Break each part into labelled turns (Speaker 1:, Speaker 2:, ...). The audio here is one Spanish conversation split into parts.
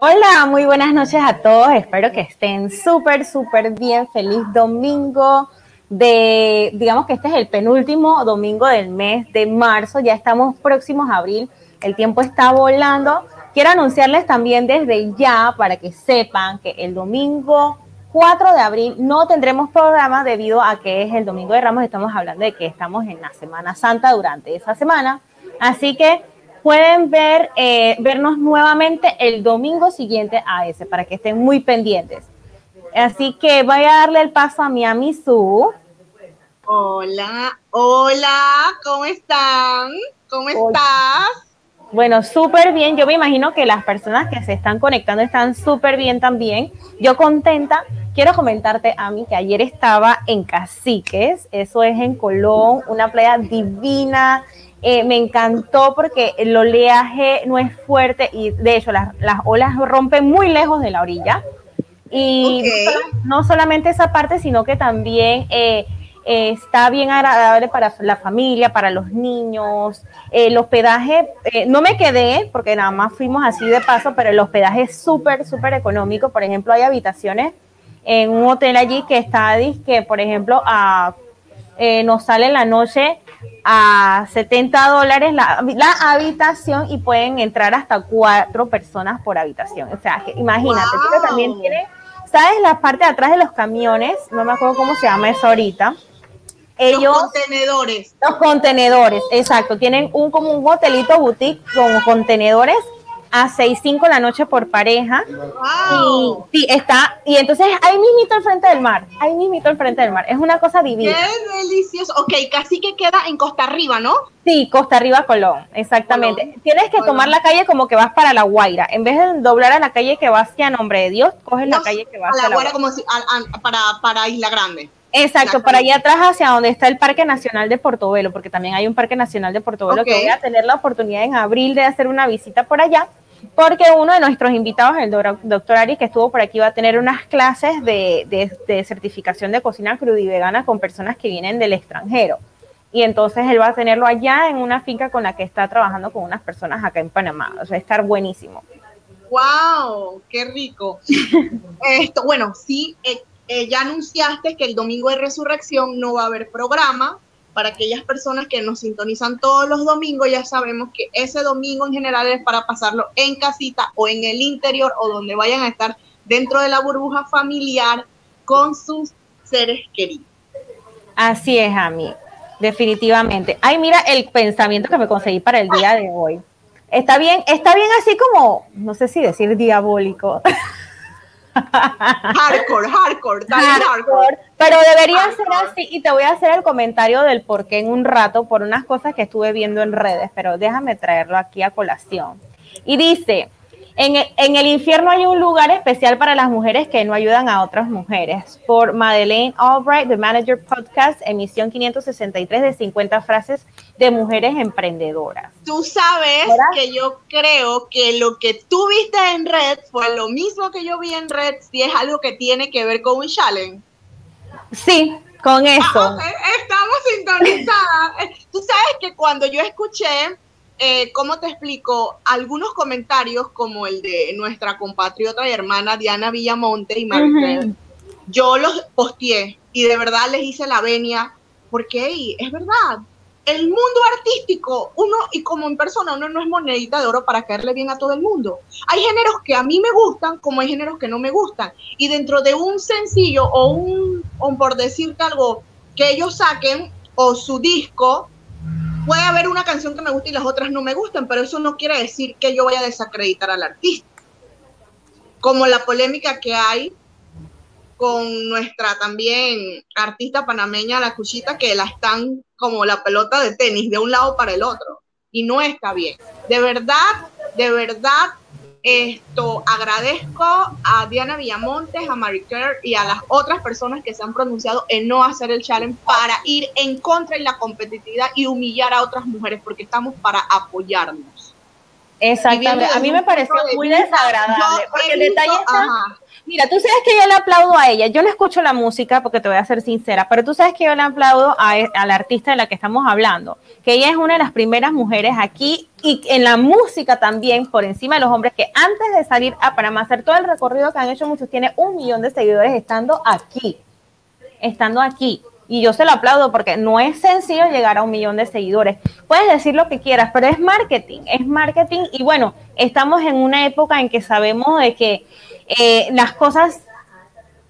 Speaker 1: Hola, muy buenas noches a todos. Espero que estén súper, súper bien. Feliz domingo de, digamos que este es el penúltimo domingo del mes de marzo. Ya estamos próximos a abril. El tiempo está volando. Quiero anunciarles también desde ya para que sepan que el domingo 4 de abril no tendremos programa debido a que es el domingo de Ramos. Estamos hablando de que estamos en la Semana Santa durante esa semana. Así que pueden ver, eh, vernos nuevamente el domingo siguiente a ese, para que estén muy pendientes. Así que voy a darle el paso a mi Amisu.
Speaker 2: Hola, hola, ¿cómo están? ¿Cómo estás?
Speaker 1: Bueno, súper bien. Yo me imagino que las personas que se están conectando están súper bien también. Yo contenta. Quiero comentarte, a mí, que ayer estaba en Caciques, eso es en Colón, una playa divina, eh, me encantó porque el oleaje no es fuerte y de hecho las, olas rompen muy lejos de la orilla. Y no, solamente esa parte, sino que también eh, eh, está bien agradable para la familia, para los niños. el hospedaje, no me quedé porque nada más fuimos así de paso, pero el hospedaje es súper, súper económico. Por ejemplo, hay habitaciones en un hotel allí que está, que por ejemplo, a, nos sale en la noche a 70 dólares la, habitación y pueden entrar hasta cuatro personas por habitación. O sea, imagínate, también tiene, ¿sabes? La parte de atrás de los camiones, no me acuerdo cómo se llama eso ahorita.
Speaker 2: Ellos, los contenedores.
Speaker 1: Los contenedores, exacto. Tienen un como un hotelito boutique con contenedores a 6.5 la noche por pareja. Y sí, está, y entonces ahí mismito al frente del mar, ahí mismito al frente del mar. Es una cosa divina.
Speaker 2: Qué delicioso. Ok, casi que queda en Costa Arriba, ¿no?
Speaker 1: Sí, Costa Arriba, Colón, exactamente. Tienes que tomar la calle como que vas para La Guaira. En vez de doblar a la calle que va hacia Nombre de Dios, coges la calle que va hacia
Speaker 2: La Guaira. como si, para, para Isla Grande.
Speaker 1: Exacto, para allá atrás hacia donde está el Parque Nacional de Portobelo, porque también hay un Parque Nacional de Portobelo que voy a tener la oportunidad en abril de hacer una visita por allá porque uno de nuestros invitados, el doctor Ari, que estuvo por aquí, va a tener unas clases de, certificación de cocina cruda y vegana con personas que vienen del extranjero. Y entonces él va a tenerlo allá en una finca con la que está trabajando con unas personas acá en Panamá. O sea, estar buenísimo.
Speaker 2: ¡Wow! ¡Qué rico! Esto, bueno, sí, eh, eh, ya anunciaste que el domingo de resurrección no va a haber programa, para aquellas personas que nos sintonizan todos los domingos, ya sabemos que ese domingo en general es para pasarlo en casita o en el interior o donde vayan a estar dentro de la burbuja familiar con sus seres queridos.
Speaker 1: Así es, Ami, definitivamente. Ay, mira el pensamiento que me conseguí para el día de hoy. Está bien, está bien así como, no sé si decir diabólico.
Speaker 2: hardcore, hardcore, hardcore,
Speaker 1: Pero debería ser así y te voy a hacer el comentario del por qué en un rato por unas cosas que estuve viendo en redes, pero déjame traerlo aquí a colación. Y dice, en el, infierno hay un lugar especial para las mujeres que no ayudan a otras mujeres. Por Madeleine Albright, The Manager Podcast, emisión 563 de 50 frases de mujeres emprendedoras.
Speaker 2: Tú sabes que yo creo que lo que tú viste en Red fue lo mismo que yo vi en Red, si es algo que tiene que ver con un challenge.
Speaker 1: Sí, con ah, eso.
Speaker 2: estamos sintonizadas. Tú sabes que cuando yo escuché eh, ¿cómo te explico? Algunos comentarios como el de nuestra compatriota y hermana Diana Villamonte y Maribel, yo los posteé y de verdad les hice la venia, porque es verdad, el mundo artístico, uno y como en persona, uno no es monedita de oro para caerle bien a todo el mundo. Hay géneros que a mí me gustan, como hay géneros que no me gustan. Y dentro de un sencillo o un, o por decirte algo, que ellos saquen o su disco, puede haber una canción que me guste y las otras no me gustan, pero eso no quiere decir que yo vaya a desacreditar al artista. Como la polémica que hay con nuestra también artista panameña, la Cuchita, que la están como la pelota de tenis de un lado para el otro. Y no está bien. De verdad, de verdad, esto agradezco a Diana Villamontes, a Mary Kerr y a las otras personas que se han pronunciado en no hacer el challenge para ir en contra de la competitividad y humillar a otras mujeres, porque estamos para apoyarnos.
Speaker 1: Exactamente, a mí me pareció muy desagradable, porque el detalle está, mira, tú sabes que yo le aplaudo a ella, yo no escucho la música porque te voy a ser sincera, pero tú sabes que yo le aplaudo a, e, la artista de la que estamos hablando, que ella es una de las primeras mujeres aquí y en la música también, por encima de los hombres, que antes de salir a Panamá, hacer todo el recorrido que han hecho muchos, tiene un millón de seguidores estando aquí, estando aquí. Y yo se lo aplaudo porque no es sencillo llegar a un millón de seguidores. Puedes decir lo que quieras, pero es marketing, es marketing. Y bueno, estamos en una época en que sabemos de que eh, las cosas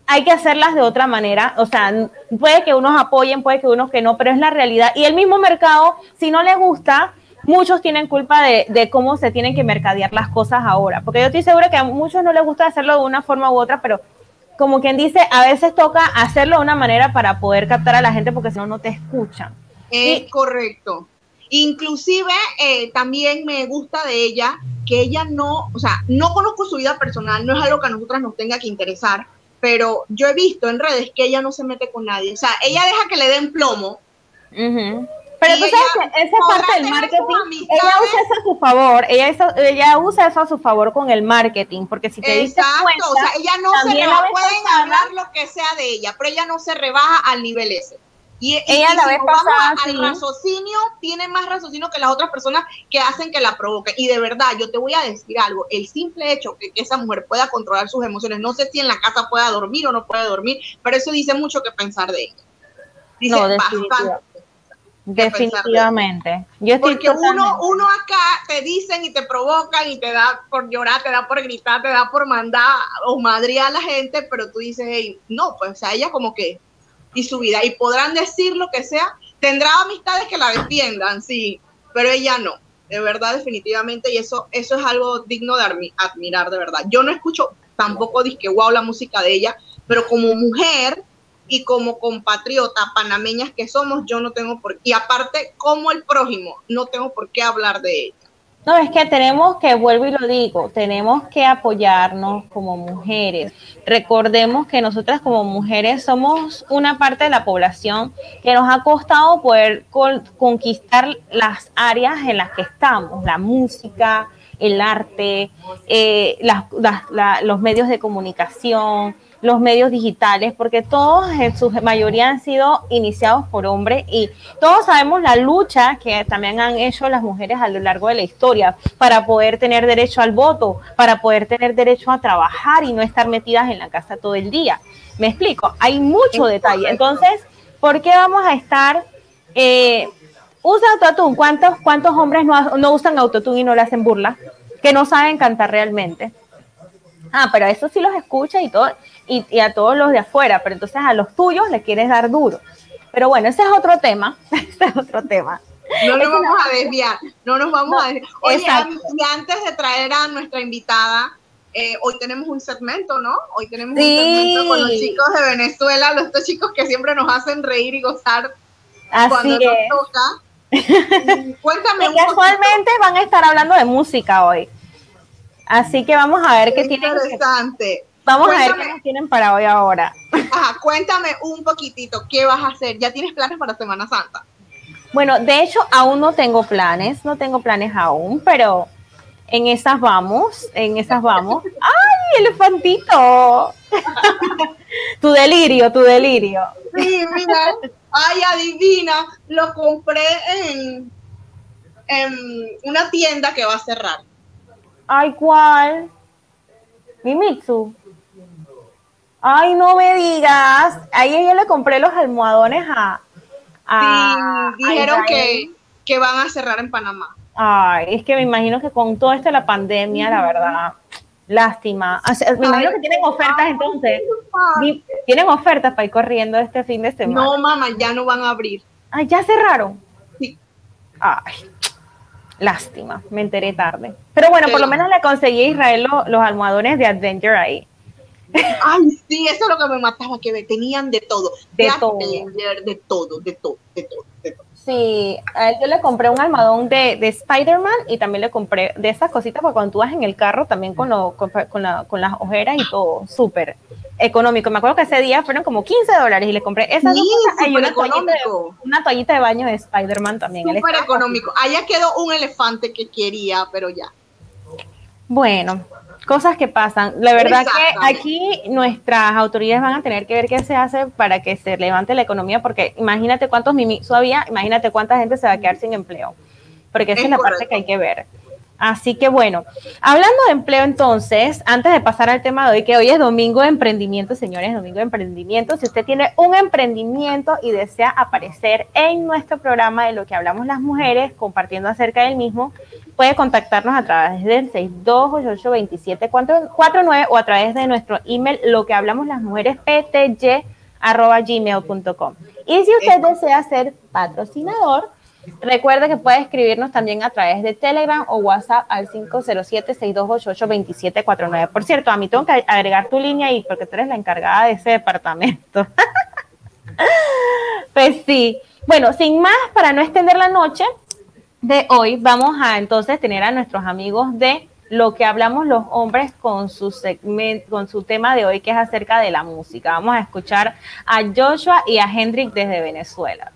Speaker 1: hay que hacerlas de otra manera, o sea, puede que unos apoyen, puede que unos que no, pero es la realidad. Y el mismo mercado, si no le gusta, muchos tienen culpa de, de, cómo se tienen que mercadear las cosas ahora, porque yo estoy segura que a muchos no les gusta hacerlo de una forma u otra, pero como quien dice, a veces toca hacerlo de una manera para poder captar a la gente porque si no, no te escuchan.
Speaker 2: Es correcto. Inclusive eh, también me gusta de ella que ella no, o sea, no conozco su vida personal, no es algo que a nosotras nos tenga que interesar, pero yo he visto en redes que ella no se mete con nadie, o sea, ella deja que le den plomo.
Speaker 1: Pero tú sabes que esa parte del marketing, ella usa eso a su favor, ella, ella usa eso a su favor con el marketing, porque si te dices cuenta,
Speaker 2: o sea, ella no se rebaja, pueden hablar lo que sea de ella, pero ella no se rebaja al nivel ese. Y, ella la vez pasada, al raciocinio, tiene más raciocinio que las otras personas que hacen que la provoquen. Y de verdad, yo te voy a decir algo, el simple hecho que, que esa mujer pueda controlar sus emociones, no sé si en la casa pueda dormir o no puede dormir, pero eso dice mucho que pensar de ella. Dice no, bastante
Speaker 1: Definitivamente.
Speaker 2: Yo Porque uno, uno acá te dicen y te provocan y te da por llorar, te da por gritar, te da por mandar o madrear a la gente, pero tú dices, hey, no, pues o sea, ella como que, y su vida, y podrán decir lo que sea, tendrá amistades que la defiendan, sí, pero ella no, de verdad, definitivamente, y eso, eso es algo digno de admirar, de verdad. Yo no escucho tampoco disque wow la música de ella, pero como mujer, y como compatriota panameñas que somos, yo no tengo por qué, y aparte como el prójimo, no tengo por qué hablar de ella.
Speaker 1: No, es que tenemos que, vuelvo y lo digo, tenemos que apoyarnos como mujeres. Recordemos que nosotras como mujeres somos una parte de la población que nos ha costado poder conquistar las áreas en las que estamos, la música, el arte, eh, los medios de comunicación, los medios digitales, porque todos en su mayoría han sido iniciados por hombres y todos sabemos la lucha que también han hecho las mujeres a lo largo de la historia para poder tener derecho al voto, para poder tener derecho a trabajar y no estar metidas en la casa todo el día. Me explico, hay mucho detalle. Entonces, ¿por qué vamos a estar... Eh, usa autotune. ¿Cuántos, ¿Cuántos hombres no, no usan autotune y no le hacen burla? Que no saben cantar realmente. Ah, pero eso sí los escucha y todo, y, a todos los de afuera, pero entonces a los tuyos le quieres dar duro. Pero bueno, ese es otro tema, ese es otro tema.
Speaker 2: No nos vamos a desviar, no nos vamos a desviar. Oye, y antes de traer a nuestra invitada, eh, hoy tenemos un segmento, ¿no? Hoy tenemos un segmento con los chicos de Venezuela, los dos chicos que siempre nos hacen reír y gozar cuando nos toca.
Speaker 1: Cuéntame. Y casualmente van a estar hablando de música hoy. Así que vamos a ver qué, tienen.
Speaker 2: Interesante.
Speaker 1: Vamos a ver qué nos tienen para hoy ahora.
Speaker 2: Ajá, cuéntame un poquitito, ¿qué vas a hacer? ¿Ya tienes planes para Semana Santa?
Speaker 1: Bueno, de hecho, aún no tengo planes, no tengo planes aún, pero en esas vamos, en esas vamos. ¡Ay, elefantito! tu delirio, tu delirio.
Speaker 2: Sí, mira, ay, adivina, lo compré en, en una tienda que va a cerrar.
Speaker 1: Ay, ¿cuál? Mimitsu. Ay, no me digas. Ahí yo le compré los almohadones a.
Speaker 2: sí, dijeron que, que, van a cerrar en Panamá.
Speaker 1: Ay, es que me imagino que con todo esto de la pandemia, la verdad, lástima. me imagino que tienen ofertas entonces. Tienen ofertas para ir corriendo este fin de semana.
Speaker 2: No, mamá, ya no van a abrir.
Speaker 1: Ay, ya cerraron. Sí. Ay, lástima, me enteré tarde. Pero bueno, por lo menos le conseguí a Israel los almohadones de Adventure ahí.
Speaker 2: Ay, sí, eso es lo que me mataba, que tenían de todo. De, todo. de todo, de todo, de todo, de todo.
Speaker 1: Sí, a él yo le compré un almohadón de, de Spider-Man y también le compré de esas cositas para cuando tú vas en el carro, también con, lo, con, la, con las ojeras y todo, súper económico. Me acuerdo que ese día fueron como 15 dólares y le compré esas sí, dos y una toallita, una toallita, de baño de Spider-Man también.
Speaker 2: Súper económico. Allá quedó un elefante que quería, pero ya.
Speaker 1: Bueno, cosas que pasan. La verdad que aquí nuestras autoridades van a tener que ver qué se hace para que se levante la economía, porque imagínate cuántos mimisos había, imagínate cuánta gente se va a quedar sin empleo, porque esa es, la parte que hay que ver. Así que bueno, hablando de empleo entonces, antes de pasar al tema de hoy, que hoy es domingo de emprendimiento, señores, domingo de emprendimiento, si usted tiene un emprendimiento y desea aparecer en nuestro programa de lo que hablamos las mujeres, compartiendo acerca del mismo, puede contactarnos a través del 62882749 o a través de nuestro email, lo que hablamos las mujeres, pty.gmail.com. Y si usted desea ser patrocinador, Recuerda que puede escribirnos también a través de Telegram o WhatsApp al 507-6288-2749. Por cierto, a mí tengo que agregar tu línea ahí porque tú eres la encargada de ese departamento. pues sí. Bueno, sin más, para no extender la noche de hoy, vamos a entonces tener a nuestros amigos de lo que hablamos los hombres con su segmento, con su tema de hoy que es acerca de la música. Vamos a escuchar a Joshua y a Hendrik desde Venezuela.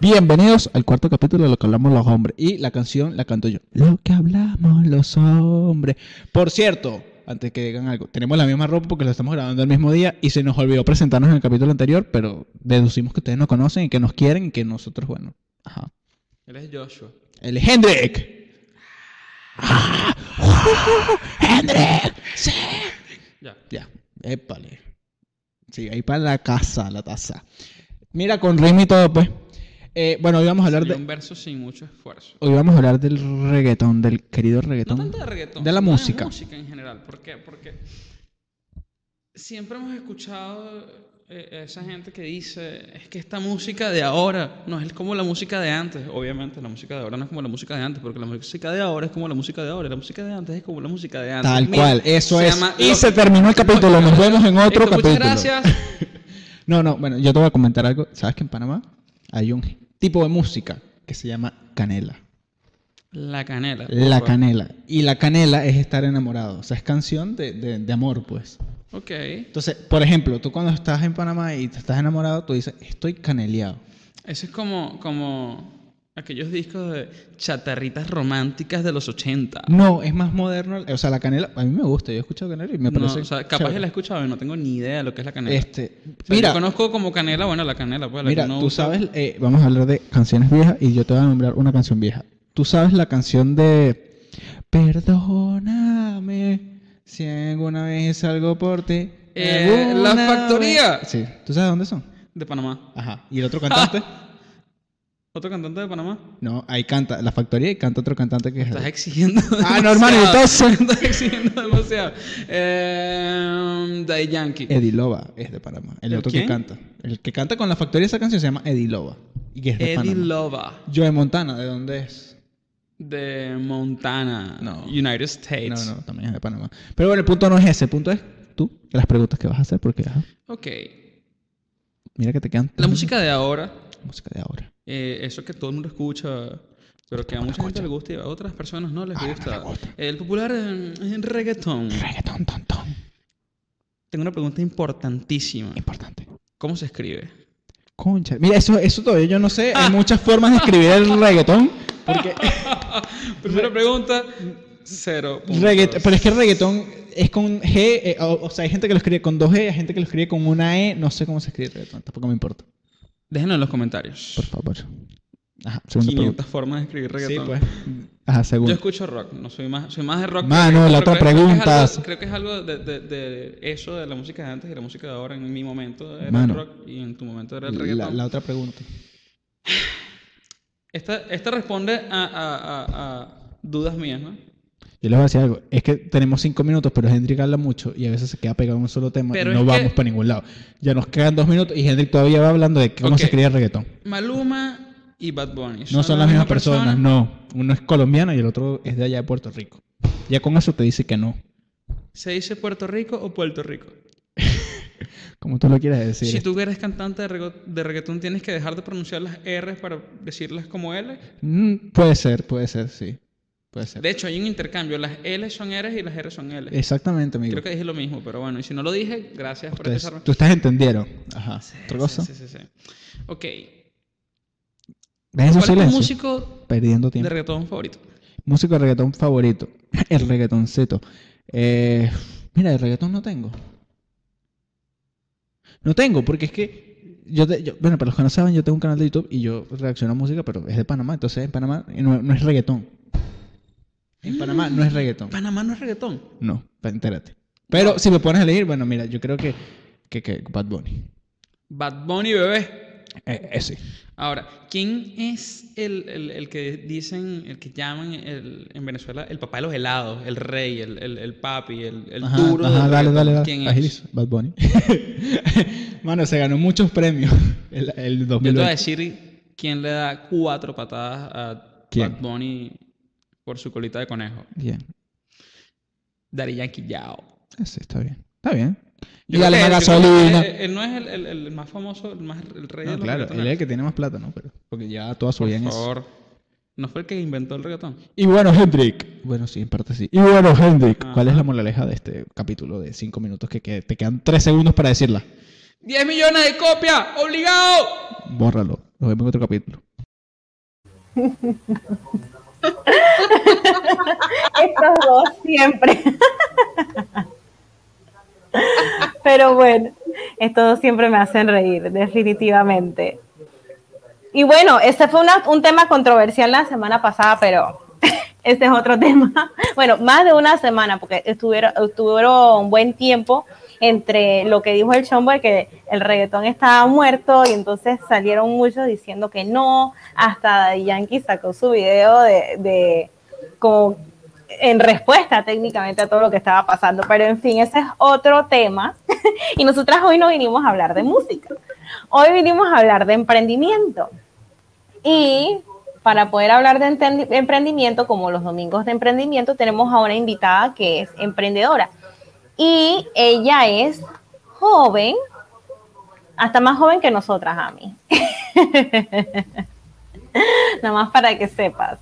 Speaker 3: Bienvenidos al cuarto capítulo de lo que hablamos los hombres. Y la canción la canto yo. Lo que hablamos los hombres. Por cierto, antes que digan algo, tenemos la misma ropa porque lo estamos grabando el mismo día y se nos olvidó presentarnos en el capítulo anterior, pero deducimos que ustedes nos conocen y que nos quieren y que nosotros, bueno. Ajá.
Speaker 4: Él es Joshua.
Speaker 3: Él es Hendrik. Ah, Hendrik. Sí. Ya. Ya. Épale. Sí, ahí para la casa, la taza. Mira, con ritmo y todo, pues. Eh, bueno, hoy vamos a hablar de.
Speaker 4: Un verso sin mucho esfuerzo.
Speaker 3: Hoy vamos a hablar del reggaetón, del querido reggaetón.
Speaker 4: No tanto de reggaetón.
Speaker 3: De la música.
Speaker 4: De música en general. ¿Por qué? Porque siempre hemos escuchado eh, esa gente que dice es que esta música de ahora no es como la música de antes. Obviamente, la música de ahora no es como la música de antes, porque la música de ahora es como la música de ahora. La música de antes es como la música de antes.
Speaker 3: Tal cual, eso es. y se terminó el capítulo. Nos vemos en otro capítulo.
Speaker 4: Muchas gracias.
Speaker 3: no, no, bueno, yo te voy a comentar algo. ¿Sabes que en Panamá hay un tipo de música que se llama canela.
Speaker 4: La canela.
Speaker 3: La canela. Y la canela es estar enamorado. O sea, es canción de, de, amor, pues.
Speaker 4: Ok.
Speaker 3: Entonces, por ejemplo, tú cuando estás en Panamá y te estás enamorado, tú dices, estoy caneleado.
Speaker 4: Eso es como, como aquellos discos de chatarritas románticas de los 80.
Speaker 3: No, es más moderno. O sea, la canela, a mí me gusta, yo he escuchado canela y me parece.
Speaker 4: No, o sea, capaz que la he escuchado y no tengo ni idea de lo que es la canela.
Speaker 3: Este,
Speaker 4: mira, yo conozco como canela, bueno, la canela, pues.
Speaker 3: mira, tú sabes, eh, vamos a hablar de canciones viejas y yo te voy a nombrar una canción vieja. Tú sabes la canción de Perdóname si alguna vez algo por ti.
Speaker 4: Eh, la factoría.
Speaker 3: Sí, ¿tú sabes dónde son?
Speaker 4: De Panamá.
Speaker 3: Ajá. ¿Y el otro cantante?
Speaker 4: ¿Otro cantante de Panamá?
Speaker 3: No, ahí canta la factoría y canta otro cantante que es.
Speaker 4: Estás exigiendo.
Speaker 3: Ah, no, hermano, entonces.
Speaker 4: Estás exigiendo demasiado. Eh, Yankee.
Speaker 3: Eddie Loba es de Panamá. El otro que canta. El que canta con la factoría esa canción se llama Eddie Loba. Y que es de
Speaker 4: Eddie Loba.
Speaker 3: Joe Montana, ¿de dónde es?
Speaker 4: De Montana. No. United States.
Speaker 3: No, no, también es de Panamá. Pero bueno, el punto no es ese. El punto es tú, las preguntas que vas a hacer, porque. Ajá.
Speaker 4: Ok.
Speaker 3: Mira que te quedan.
Speaker 4: La música de ahora.
Speaker 3: música de ahora
Speaker 4: eh, eso que todo el mundo escucha, pero que a mucha gente le gusta y a otras personas no les gusta. El popular en, reggaetón.
Speaker 3: Reggaetón, tontón.
Speaker 4: Tengo una pregunta importantísima.
Speaker 3: Importante.
Speaker 4: ¿Cómo se escribe?
Speaker 3: Concha. Mira, eso, eso todavía yo no sé. Hay muchas formas de escribir el reggaetón. Porque...
Speaker 4: Primera pregunta, cero.
Speaker 3: pero es que el reggaetón es con G. Eh, o, sea, hay gente que lo escribe con dos G, hay gente que lo escribe con una E. No sé cómo se escribe el reggaetón, tampoco me importa.
Speaker 4: Déjenos en los comentarios.
Speaker 3: Por favor.
Speaker 4: Ajá, 500 formas de escribir reggaetón. Sí, pues.
Speaker 3: Ajá, segundo.
Speaker 4: Yo escucho rock, no soy más, soy más de rock.
Speaker 3: Mano, la otra pregunta.
Speaker 4: Creo que es algo, de, de, de, eso de la música de antes y la música de ahora. En mi momento era el rock y en tu momento era el reggaetón.
Speaker 3: La, otra pregunta.
Speaker 4: Esta, esta responde a, a, a, a dudas mías, ¿no?
Speaker 3: Yo les voy a decir algo. Es que tenemos cinco minutos, pero Hendrik habla mucho y a veces se queda pegado en un solo tema y no vamos para ningún lado. Ya nos quedan dos minutos y Hendrik todavía va hablando de cómo se cría el reggaetón.
Speaker 4: Maluma y Bad Bunny.
Speaker 3: No son, las mismas personas, no. Uno es colombiano y el otro es de allá de Puerto Rico. Ya con eso te dice que no.
Speaker 4: ¿Se dice Puerto Rico o Puerto Rico?
Speaker 3: Como tú lo quieras decir.
Speaker 4: Si tú eres cantante de, reggaetón, ¿tienes que dejar de pronunciar las R para decirlas como L?
Speaker 3: Mm, puede ser, puede ser, sí. Puede ser.
Speaker 4: De hecho, hay un intercambio. Las L son R y las R son L.
Speaker 3: Exactamente, amigo.
Speaker 4: Creo que dije lo mismo, pero bueno, y si no lo dije, gracias por
Speaker 3: desarrollo. Tú estás entendiendo. Ajá. ¿Otra cosa?
Speaker 4: Sí, sí, sí. Ok.
Speaker 3: ¿Ves
Speaker 4: ¿Cuál es tu músico
Speaker 3: Perdiendo tiempo.
Speaker 4: de reggaetón favorito?
Speaker 3: Músico de reggaetón favorito. El reggaetoncito. Eh, mira, de reggaetón no tengo. No tengo, porque es que yo, te- yo- bueno, para los que no saben, yo tengo un canal de YouTube y yo reacciono a música, pero es de Panamá, entonces en Panamá no, no es reggaetón. En Panamá no es reggaetón.
Speaker 4: Panamá no es reggaetón.
Speaker 3: No, entérate. Pero si me pones a elegir, bueno, mira, yo creo que, que, que Bad Bunny.
Speaker 4: Bad Bunny, bebé.
Speaker 3: Eh, ese.
Speaker 4: Ahora, ¿quién es el, el- el que dicen, el que llaman el- en Venezuela el papá de los helados, el rey, el, el- el papi, el, el
Speaker 3: Ajá,
Speaker 4: duro
Speaker 3: ajá,
Speaker 4: del
Speaker 3: dale, dale, dale.
Speaker 4: ¿Quién es?
Speaker 3: Bad Bunny. Mano, se ganó muchos premios el, el
Speaker 4: Yo te voy a
Speaker 3: 2020.
Speaker 4: decir quién le da cuatro patadas a
Speaker 3: ¿Quién?
Speaker 4: Bad Bunny por su colita de conejo.
Speaker 3: Bien.
Speaker 4: Daddy Yankee Yao.
Speaker 3: Ese está bien. Está bien.
Speaker 4: Yo
Speaker 3: Y dale
Speaker 4: que
Speaker 3: gasolina.
Speaker 4: Él, él no es el, el- el más famoso, el, más, el rey de
Speaker 3: No,
Speaker 4: los
Speaker 3: claro, él es el que tiene más plata, ¿no? Pero, porque ya toda su
Speaker 4: Por
Speaker 3: vida en eso.
Speaker 4: favor. ¿No fue el que inventó el reggaetón?
Speaker 3: Y bueno, Hendrik. Bueno, sí, en parte sí. Y bueno, Hendrik. ¿Cuál es la moraleja de este capítulo de 5 minutos que, que te quedan 3 segundos para decirla?
Speaker 4: ¡10 millones de copias! ¡Obligado!
Speaker 3: Bórralo. Nos vemos en otro capítulo.
Speaker 1: Estos dos siempre. Pero bueno, estos dos siempre me hacen reír, definitivamente. Y bueno, este fue una- un tema controversial la semana pasada, pero este es otro tema. Bueno, más de una semana, porque estuvieron, estuvieron un buen tiempo entre lo que dijo el chombo de que el reggaetón estaba muerto y entonces salieron muchos diciendo que no, hasta Yankee sacó su video de, de como en respuesta técnicamente a todo lo que estaba pasando, pero en fin, ese es otro tema. Y nosotras hoy no vinimos a hablar de música, hoy vinimos a hablar de emprendimiento. Y para poder hablar de emprendimiento, como los domingos de emprendimiento, tenemos a una invitada que es emprendedora y ella es joven, hasta más joven que nosotras, a mí. Nada más para que sepas.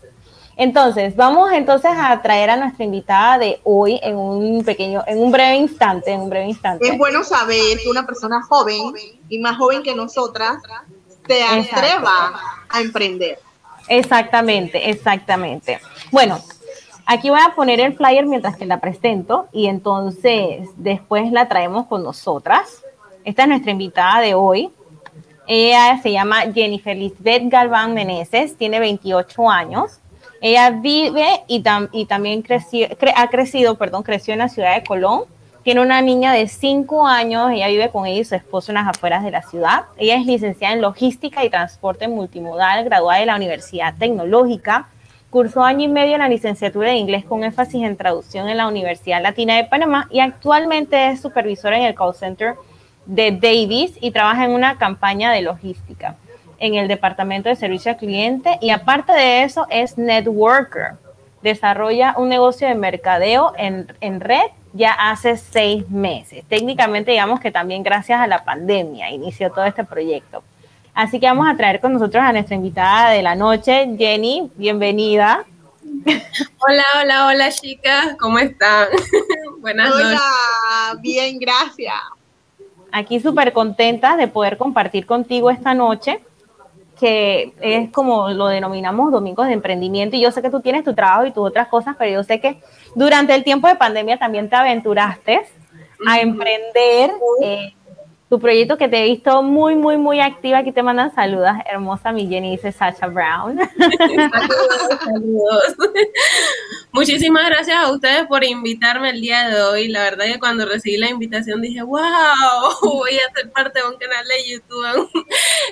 Speaker 1: Entonces, vamos entonces a traer a nuestra invitada de hoy en un pequeño, en un breve instante, en un breve instante.
Speaker 2: Es bueno saber que una persona joven y más joven que nosotras se atreva a emprender.
Speaker 1: Exactamente, exactamente. Bueno, aquí voy a poner el flyer mientras que la presento y entonces después la traemos con nosotras. Esta es nuestra invitada de hoy. Ella se llama Jennifer Lisbeth Galván Meneses, tiene 28 años. Ella vive y, tam- y también ha crecido, perdón, creció en la ciudad de Colón. Tiene una niña de 5 años, ella vive con ella y su esposo en las afueras de la ciudad. Ella es licenciada en logística y transporte multimodal, graduada de la Universidad Tecnológica. Cursó año y medio en la licenciatura de inglés con énfasis en traducción en la Universidad Latina de Panamá y actualmente es supervisora en el call center de Davis y trabaja en una campaña de logística en el departamento de servicio al cliente y aparte de eso es networker. Desarrolla un negocio de mercadeo en, en red ya hace seis meses. Técnicamente digamos que también gracias a la pandemia inició todo este proyecto. Así que vamos a traer con nosotros a nuestra invitada de la noche, Jenny, bienvenida.
Speaker 5: Hola, hola, hola chicas, ¿cómo están? Buenas noches.
Speaker 2: Hola, bien, gracias.
Speaker 1: aquí súper contenta de poder compartir contigo esta noche, que es como lo denominamos domingos de emprendimiento. Y yo sé que tú tienes tu trabajo y tus otras cosas, pero yo sé que durante el tiempo de pandemia también te aventuraste a emprender eh, tu proyecto que te he visto muy, muy, muy activa. Aquí te mandan saludos, hermosa mi Jenny, dice Sacha Brown.
Speaker 5: Saludos, saludos. Muchísimas gracias a ustedes por invitarme el día de hoy. La verdad que cuando recibí la invitación dije, wow, voy a ser parte de un canal de YouTube.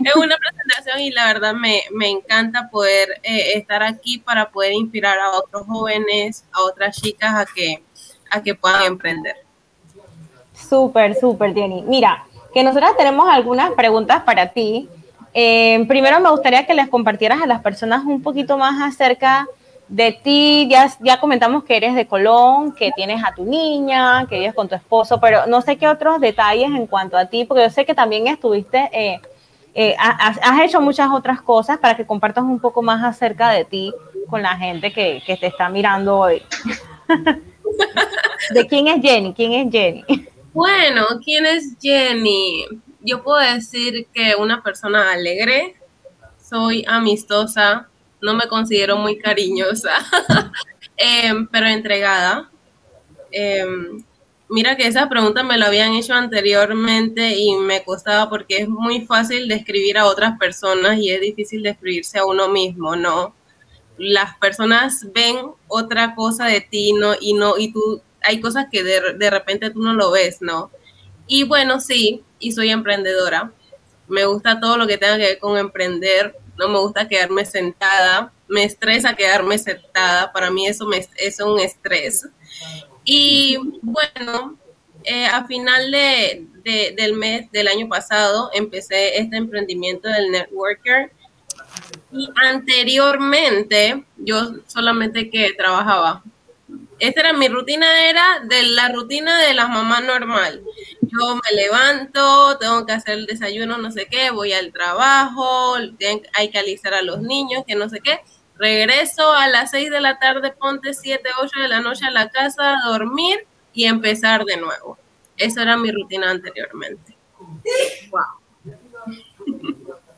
Speaker 5: Es una presentación y la verdad me, me encanta poder eh, estar aquí para poder inspirar a otros jóvenes, a otras chicas a que, a que puedan emprender.
Speaker 1: Súper, súper, Jenny. Mira, que nosotras tenemos algunas preguntas para ti. Eh, primero me gustaría que les compartieras a las personas un poquito más acerca de ti. Ya, ya comentamos que eres de Colón, que tienes a tu niña, que vives con tu esposo, pero no sé qué otros detalles en cuanto a ti, porque yo sé que también estuviste, eh, eh, ha- has, has hecho muchas otras cosas para que compartas un poco más acerca de ti con la gente que, que te está mirando hoy. ¿De quién es Jenny? ¿Quién es Jenny?
Speaker 5: Bueno, ¿quién es Jenny? Yo puedo decir que una persona alegre, soy amistosa, no me considero muy cariñosa, em, pero entregada. Em, mira que esa pregunta me la habían hecho anteriormente y me costaba porque es muy fácil describir a otras personas y es difícil describirse a uno mismo, ¿no? Las personas ven otra cosa de ti, ¿no? Y no, y tú, hay cosas que de, de repente tú no lo ves, ¿no? Y bueno, sí, y soy emprendedora. Me gusta todo lo que tenga que ver con emprender. No me gusta quedarme sentada. Me estresa quedarme sentada. Para mí eso me, es un estrés. Y bueno, eh, a final de, del mes del año pasado empecé este emprendimiento del networker. Y anteriormente yo solamente que trabajaba esta era mi rutina, era de la rutina de la mamá normal. Yo me levanto, tengo que hacer el desayuno, no sé qué, voy al trabajo, hay que alisar a los niños, que no sé qué. Regreso a las 6 de la tarde, ponte 7, 8 de la noche a la casa, a dormir y empezar de nuevo. Esa era mi rutina anteriormente.
Speaker 1: Wow.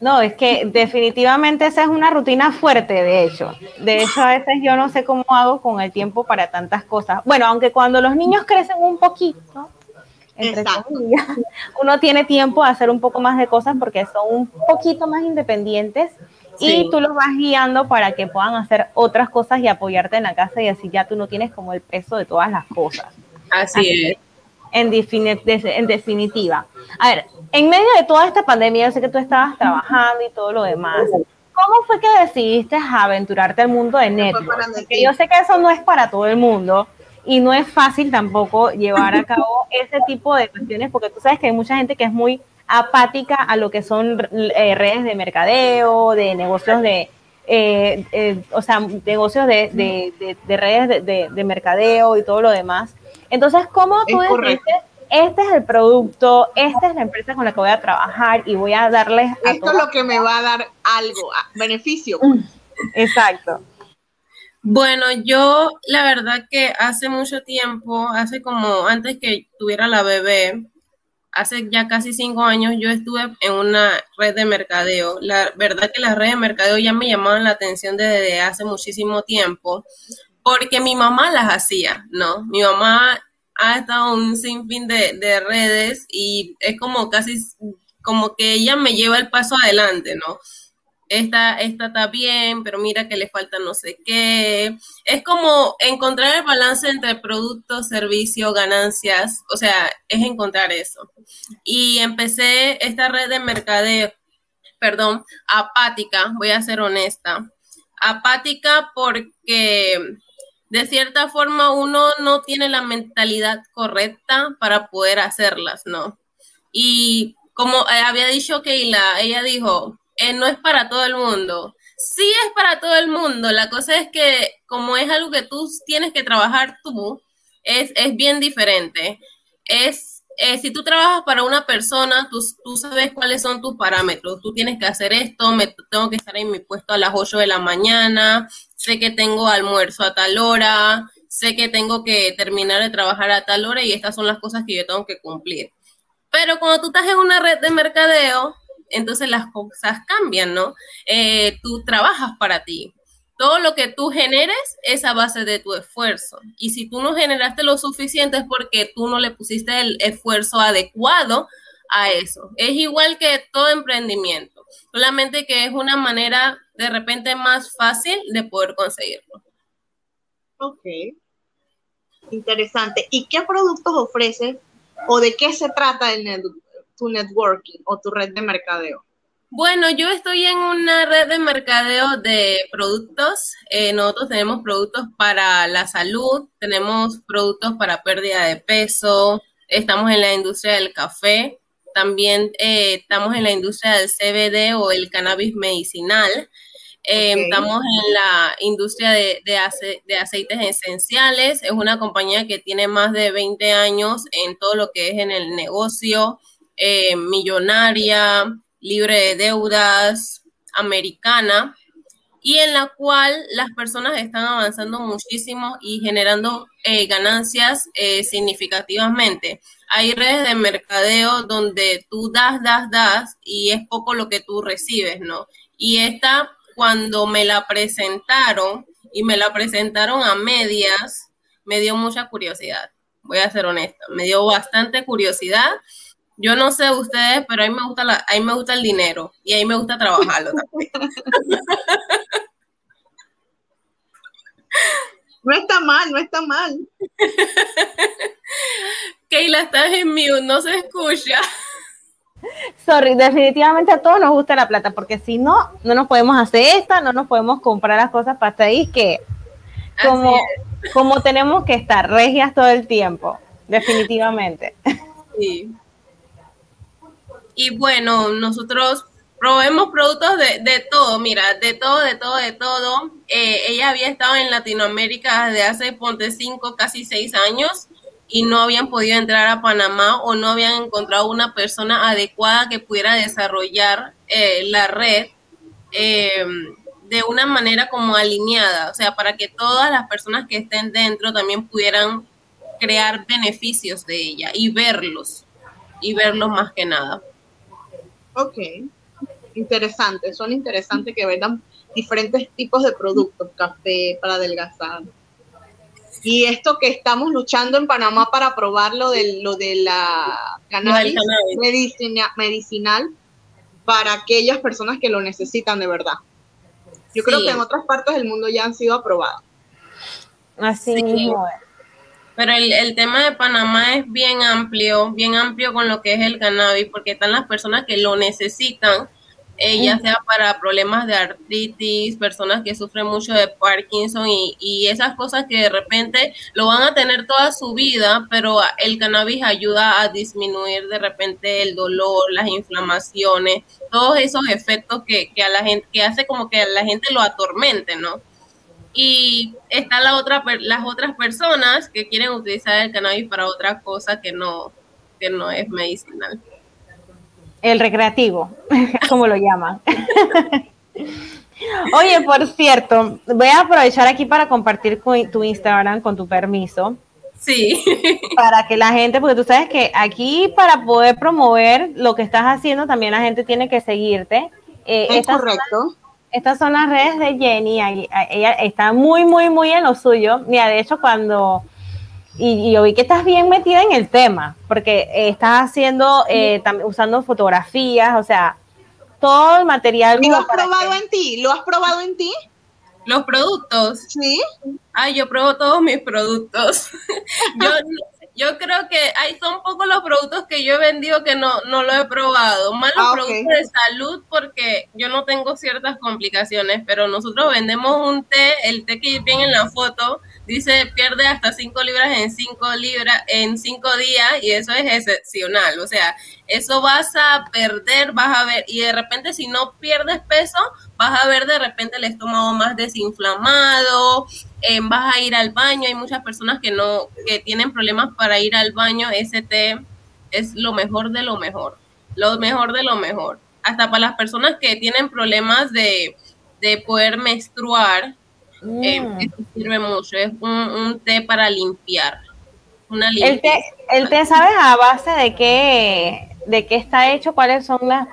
Speaker 1: No, es que definitivamente esa es una rutina fuerte, de hecho. De hecho, a veces yo no sé cómo hago con el tiempo para tantas cosas. Bueno, aunque cuando los niños crecen un poquito, entre comillas, uno tiene tiempo a hacer un poco más de cosas porque son un poquito más independientes y tú los vas guiando para que puedan hacer otras cosas y apoyarte en la casa y así ya tú no tienes como el peso de todas las cosas.
Speaker 5: Así, es.
Speaker 1: En, en definitiva. A ver, en medio de toda esta pandemia, yo sé que tú estabas trabajando y todo lo demás. ¿Cómo fue que decidiste aventurarte al mundo de network? Porque yo sé que eso no es para todo el mundo y no es fácil tampoco llevar a cabo ese tipo de cuestiones porque tú sabes que hay mucha gente que es muy apática a lo que son eh, redes de mercadeo, de negocios de, eh, eh, o sea, negocios de, de, de redes de, mercadeo y todo lo demás. Entonces, ¿cómo tú decidiste este es el producto, esta es la empresa con la que voy a trabajar y voy a darles...
Speaker 2: Esto es lo que me va a dar algo, beneficio.
Speaker 1: Mm, exacto.
Speaker 5: Bueno, yo la verdad que hace mucho tiempo, hace como antes que tuviera la bebé, hace ya casi cinco años yo estuve en una red de mercadeo. La verdad que las redes de mercadeo ya me llamaban la atención desde hace muchísimo tiempo, porque mi mamá las hacía, ¿no? Mi mamá ha estado un sinfín de, de redes y es como casi como que ella me lleva el paso adelante, ¿no? Esta, esta está bien, pero mira que le falta no sé qué. Es como encontrar el balance entre producto, servicio, ganancias. O sea, es encontrar eso. Y empecé esta red de mercadeo, perdón, apática, voy a ser honesta. Apática porque de cierta forma uno no tiene la mentalidad correcta para poder hacerlas, ¿no? Y como eh, había dicho Keila, ella dijo, eh, no es para todo el mundo. Sí es para todo el mundo. La cosa es que como es algo que tú tienes que trabajar tú, es, es bien diferente. Es, eh, si tú trabajas para una persona, tú, tú, sabes cuáles son tus parámetros. Tú tienes que hacer esto, me, tengo que estar en mi puesto a las 8 de la mañana, sé que tengo almuerzo a tal hora, sé que tengo que terminar de trabajar a tal hora y estas son las cosas que yo tengo que cumplir. Pero cuando tú estás en una red de mercadeo, entonces las cosas cambian, ¿no? Eh, tú trabajas para ti. Todo lo que tú generes es a base de tu esfuerzo. Y si tú no generaste lo suficiente es porque tú no le pusiste el esfuerzo adecuado a eso. Es igual que todo emprendimiento, solamente que es una manera de repente más fácil de poder conseguirlo.
Speaker 2: Ok. Interesante. ¿Y qué productos ofreces o de qué se trata el tu networking o tu red de mercadeo?
Speaker 5: Bueno, yo estoy en una red de mercadeo de productos. Eh, nosotros tenemos productos para la salud, tenemos productos para pérdida de peso, estamos en la industria del café, también eh, estamos en la industria del CBD o el cannabis medicinal. Eh, estamos en la industria de, de, aceites esenciales. Es una compañía que tiene más de 20 años en todo lo que es en el negocio, eh, millonaria, libre de deudas, americana, y en la cual las personas están avanzando muchísimo y generando ganancias significativamente hay redes de mercadeo donde tú das, das, das y es poco lo que tú recibes, ¿no? Y esta cuando me la presentaron y me la presentaron a medias, me dio mucha curiosidad. Voy a ser honesta, me dio bastante curiosidad. Yo no sé ustedes, pero a mí me gusta la, a mí me gusta el dinero y a mí me gusta trabajarlo también.
Speaker 2: No está mal, no está mal.
Speaker 5: Keila, estás en mute, no se escucha.
Speaker 1: Sorry, definitivamente a todos nos gusta la plata, porque si no, no nos podemos hacer esta, no nos podemos comprar las cosas para ahí que como, como tenemos que estar regias todo el tiempo, definitivamente.
Speaker 5: Sí. Y bueno, nosotros probemos productos de, de, todo, mira, de todo, de todo, de todo. Eh, ella había estado en Latinoamérica desde hace, ponte, cinco, casi seis años y no habían podido entrar a Panamá o no habían encontrado una persona adecuada que pudiera desarrollar eh, la red eh, de una manera como alineada, o sea, para que todas las personas que estén dentro también pudieran crear beneficios de ella y verlos, y verlos más que nada.
Speaker 2: Ok, interesante, son interesantes que vendan diferentes tipos de productos, café para adelgazar, y esto que estamos luchando en Panamá para probar lo de, lo de la cannabis, medicinal para aquellas personas que lo necesitan de verdad. Yo creo que en otras partes del mundo ya han sido aprobados.
Speaker 1: Así mismo
Speaker 5: Pero el, el, tema de Panamá es bien amplio, bien amplio con lo que es el cannabis, porque están las personas que lo necesitan eh, ya sea para problemas de artritis, personas que sufren mucho de Parkinson y, esas cosas que de repente lo van a tener toda su vida, pero el cannabis ayuda a disminuir de repente el dolor, las inflamaciones, todos esos efectos que, a la gente, que hace como que a la gente lo atormente, ¿no? Y están la otra, las otras personas que quieren utilizar el cannabis para otra cosa que no, que no es medicinal.
Speaker 1: El recreativo, como lo llaman. Oye, por cierto, voy a aprovechar aquí para compartir tu Instagram con tu permiso.
Speaker 5: Sí.
Speaker 1: Para que la gente, porque tú sabes que aquí para poder promover lo que estás haciendo, también la gente tiene que seguirte.
Speaker 2: Eh, es correcto.
Speaker 1: estas son las redes de Jenny. Ella está muy, muy, muy en lo suyo. Mira, de hecho, cuando y, yo vi que estás bien metida en el tema, porque estás haciendo, eh, usando fotografías, o sea, todo el material.
Speaker 2: ¿Lo has probado en ti? ¿Lo has probado en ti?
Speaker 5: Los productos.
Speaker 2: Sí.
Speaker 5: Ay, yo pruebo todos mis productos. yo, yo creo que hay son pocos los productos que yo he vendido que no, no lo he probado. Más los ah, productos de salud porque yo no tengo ciertas complicaciones, pero nosotros vendemos un té, el té que viene en la foto, dice pierde hasta 5 libras en 5 libras en 5 días y eso es excepcional, o sea, eso vas a perder, vas a ver y de repente si no pierdes peso, vas a ver de repente el estómago más desinflamado, eh, vas a ir al baño, hay muchas personas que no que tienen problemas para ir al baño, ese té es lo mejor de lo mejor, lo mejor de lo mejor. Hasta para las personas que tienen problemas de, de poder menstruar, eh, mm. sirve mucho, es un, té para limpiar. Una
Speaker 1: el, té, el té, ¿sabes a base de qué, de qué está hecho? ¿Cuáles son las,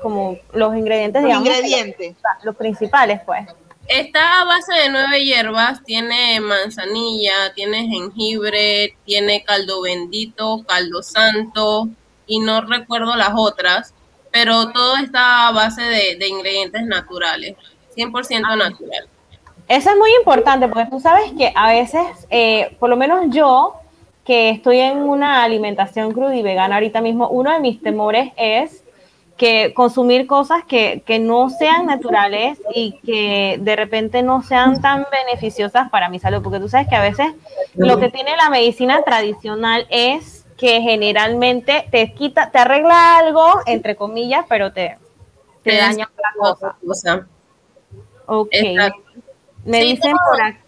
Speaker 1: como los ingredientes,
Speaker 2: los ingredientes.
Speaker 1: Los, principales, pues.
Speaker 5: Está a base de nueve hierbas, tiene manzanilla, tiene jengibre, tiene caldo bendito, caldo santo y no recuerdo las otras, pero todo está a base de, ingredientes naturales, 100% ah. natural.
Speaker 1: Eso es muy importante porque tú sabes que a veces, eh, por lo menos yo, que estoy en una alimentación cruda y vegana ahorita mismo, uno de mis temores es que consumir cosas que, que, no sean naturales y que de repente no sean tan beneficiosas para mi salud, porque tú sabes que a veces lo que tiene la medicina tradicional es que generalmente te quita, te arregla algo, entre comillas, pero te, te daña otra cosa. Me dicen por aquí.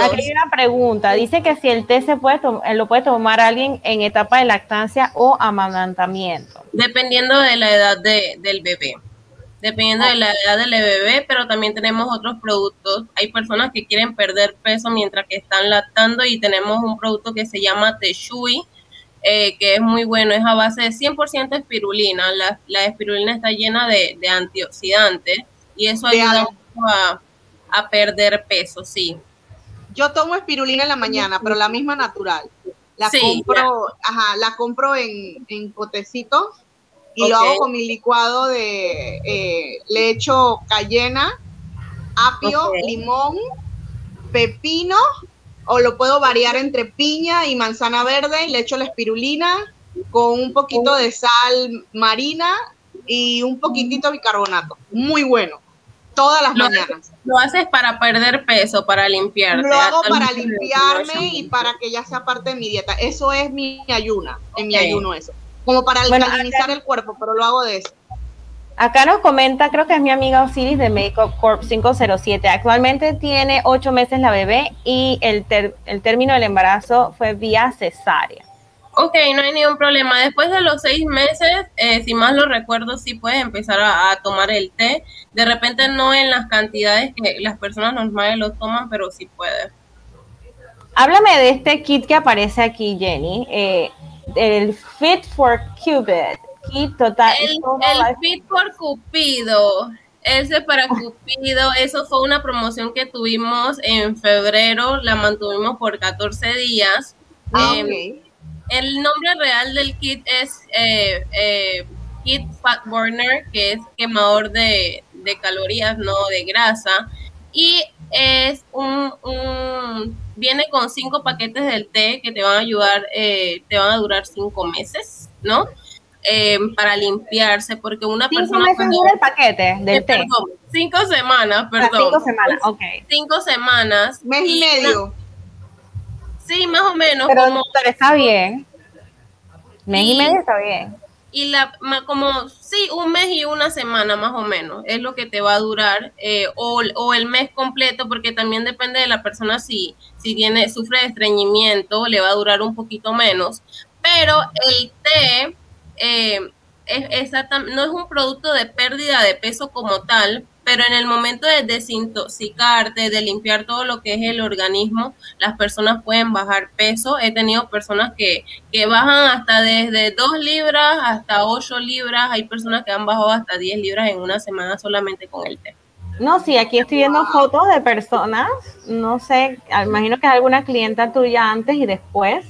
Speaker 1: hay una pregunta. Dice que si el té se puede eh, lo puede tomar alguien en etapa de lactancia o amamantamiento.
Speaker 5: Dependiendo de la edad del bebé. Dependiendo de la edad del bebé, pero también tenemos otros productos. Hay personas que quieren perder peso mientras que están lactando y tenemos un producto que se llama Teshui, eh, que es muy bueno. Es a base de 100% espirulina. La, la espirulina está llena de, de antioxidantes y eso ayuda a, a perder peso, sí.
Speaker 2: Yo tomo espirulina en la mañana, pero la misma natural. La
Speaker 5: Sí,
Speaker 2: compro, ajá, la compro en, en potecitos y lo hago con mi licuado de, eh, le echo cayena, apio, limón, pepino, o lo puedo variar entre piña y manzana verde, y le echo la espirulina con un poquito de sal marina y un poquitito de bicarbonato. Muy bueno. Todas las
Speaker 5: Lo-
Speaker 2: mañanas.
Speaker 5: Lo haces para perder peso, para limpiarte.
Speaker 2: Lo hago para limpiarme y para que ya sea parte de mi dieta. Eso es mi ayuna, en mi ayuno eso. Como para
Speaker 1: Bueno,
Speaker 2: alcalinizar
Speaker 1: acá-
Speaker 2: el cuerpo, pero lo hago de eso.
Speaker 1: Acá nos comenta, creo que es mi amiga Osiris de Makeup Corp 507. Actualmente tiene ocho meses la bebé y el, ter- el término del embarazo fue vía cesárea.
Speaker 5: Ok, no hay ningún problema. Después de los seis meses, eh, si más lo recuerdo, sí puedes empezar a, a tomar el té. De repente no en las cantidades que las personas normales lo toman, pero sí puedes.
Speaker 1: Háblame de este kit que aparece aquí, Jenny. eh, el Fit for Cupid. Kit total.
Speaker 5: El, Fit por Cupido, ese para Cupido, eso fue una promoción que tuvimos en febrero, la mantuvimos por 14 días.
Speaker 2: Ah,
Speaker 5: Em,
Speaker 2: ok.
Speaker 5: El nombre real del kit es eh, eh, Kit Fat Burner, que es quemador de, de calorías, no de grasa. Y es un, un- viene con cinco paquetes del té que te van a ayudar, eh, te van a durar cinco meses, ¿no? Eh, para limpiarse, porque una
Speaker 1: Cinco
Speaker 5: persona
Speaker 1: meses
Speaker 5: cuando-
Speaker 1: dura el paquete
Speaker 5: eh,
Speaker 1: del té.
Speaker 5: perdón, cinco semanas,
Speaker 1: Ah,
Speaker 5: perdón.
Speaker 1: cinco semanas, ok.
Speaker 5: Cinco semanas.
Speaker 2: Mes y
Speaker 5: una-
Speaker 2: medio.
Speaker 5: Sí, más o menos.
Speaker 1: Pero,
Speaker 5: como,
Speaker 1: pero está bien. Mes y
Speaker 5: Y-
Speaker 1: medio está bien.
Speaker 5: y la como sí un mes y una semana más o menos es lo que te va a durar eh, o, o el mes completo porque también depende de la persona si si tiene sufre de estreñimiento le va a durar un poquito menos pero el té eh, es exactam- no es un producto de pérdida de peso como tal pero en el momento de desintoxicarte, de limpiar todo lo que es el organismo, las personas pueden bajar peso. He tenido personas que, que bajan hasta desde 2 libras hasta 8 libras. Hay personas que han bajado hasta 10 libras en una semana solamente con el té.
Speaker 1: No, sí, aquí estoy viendo fotos de personas. No sé, imagino que es alguna clienta tuya antes y después.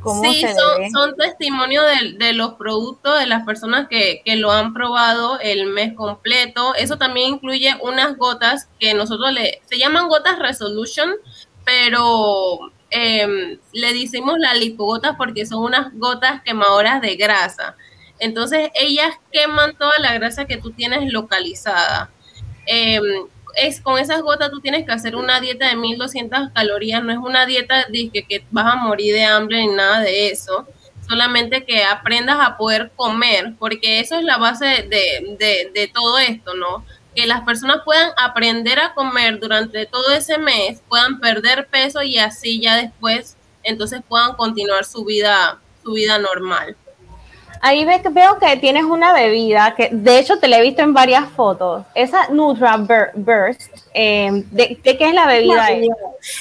Speaker 1: ¿Cómo
Speaker 5: Sí,
Speaker 1: se
Speaker 5: son,
Speaker 1: ve?
Speaker 5: son testimonios de, de los productos, de las personas que, que lo han probado el mes completo. Eso también incluye unas gotas que nosotros le, se llaman gotas Resolution, pero em, le decimos las lipogotas porque son unas gotas quemadoras de grasa. Entonces ellas queman toda la grasa que tú tienes localizada. Em, es con esas gotas tú tienes que hacer una dieta de 1200 calorías, no es una dieta que, que vas a morir de hambre ni nada de eso, solamente que aprendas a poder comer, porque eso es la base de, de, de todo esto, ¿no? Que las personas puedan aprender a comer durante todo ese mes, puedan perder peso y así ya después entonces puedan continuar su vida, su vida normal.
Speaker 1: Ahí ve- veo que tienes una bebida que de hecho te la he visto en varias fotos. Esa Nutra Bur- Burst, eh, ¿de, de qué es la bebida?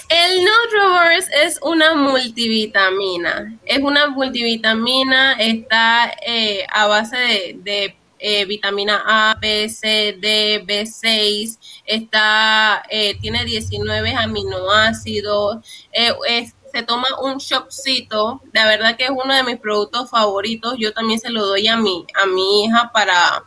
Speaker 5: El Nutriverse es una multivitamina. Es una multivitamina, está eh, a base de, de, eh, vitamina A, B, C, D, B6, está, eh, tiene 19 aminoácidos, eh, es- se toma un shopcito, la verdad que es uno de mis productos favoritos, yo también se lo doy a mi, a mi hija para,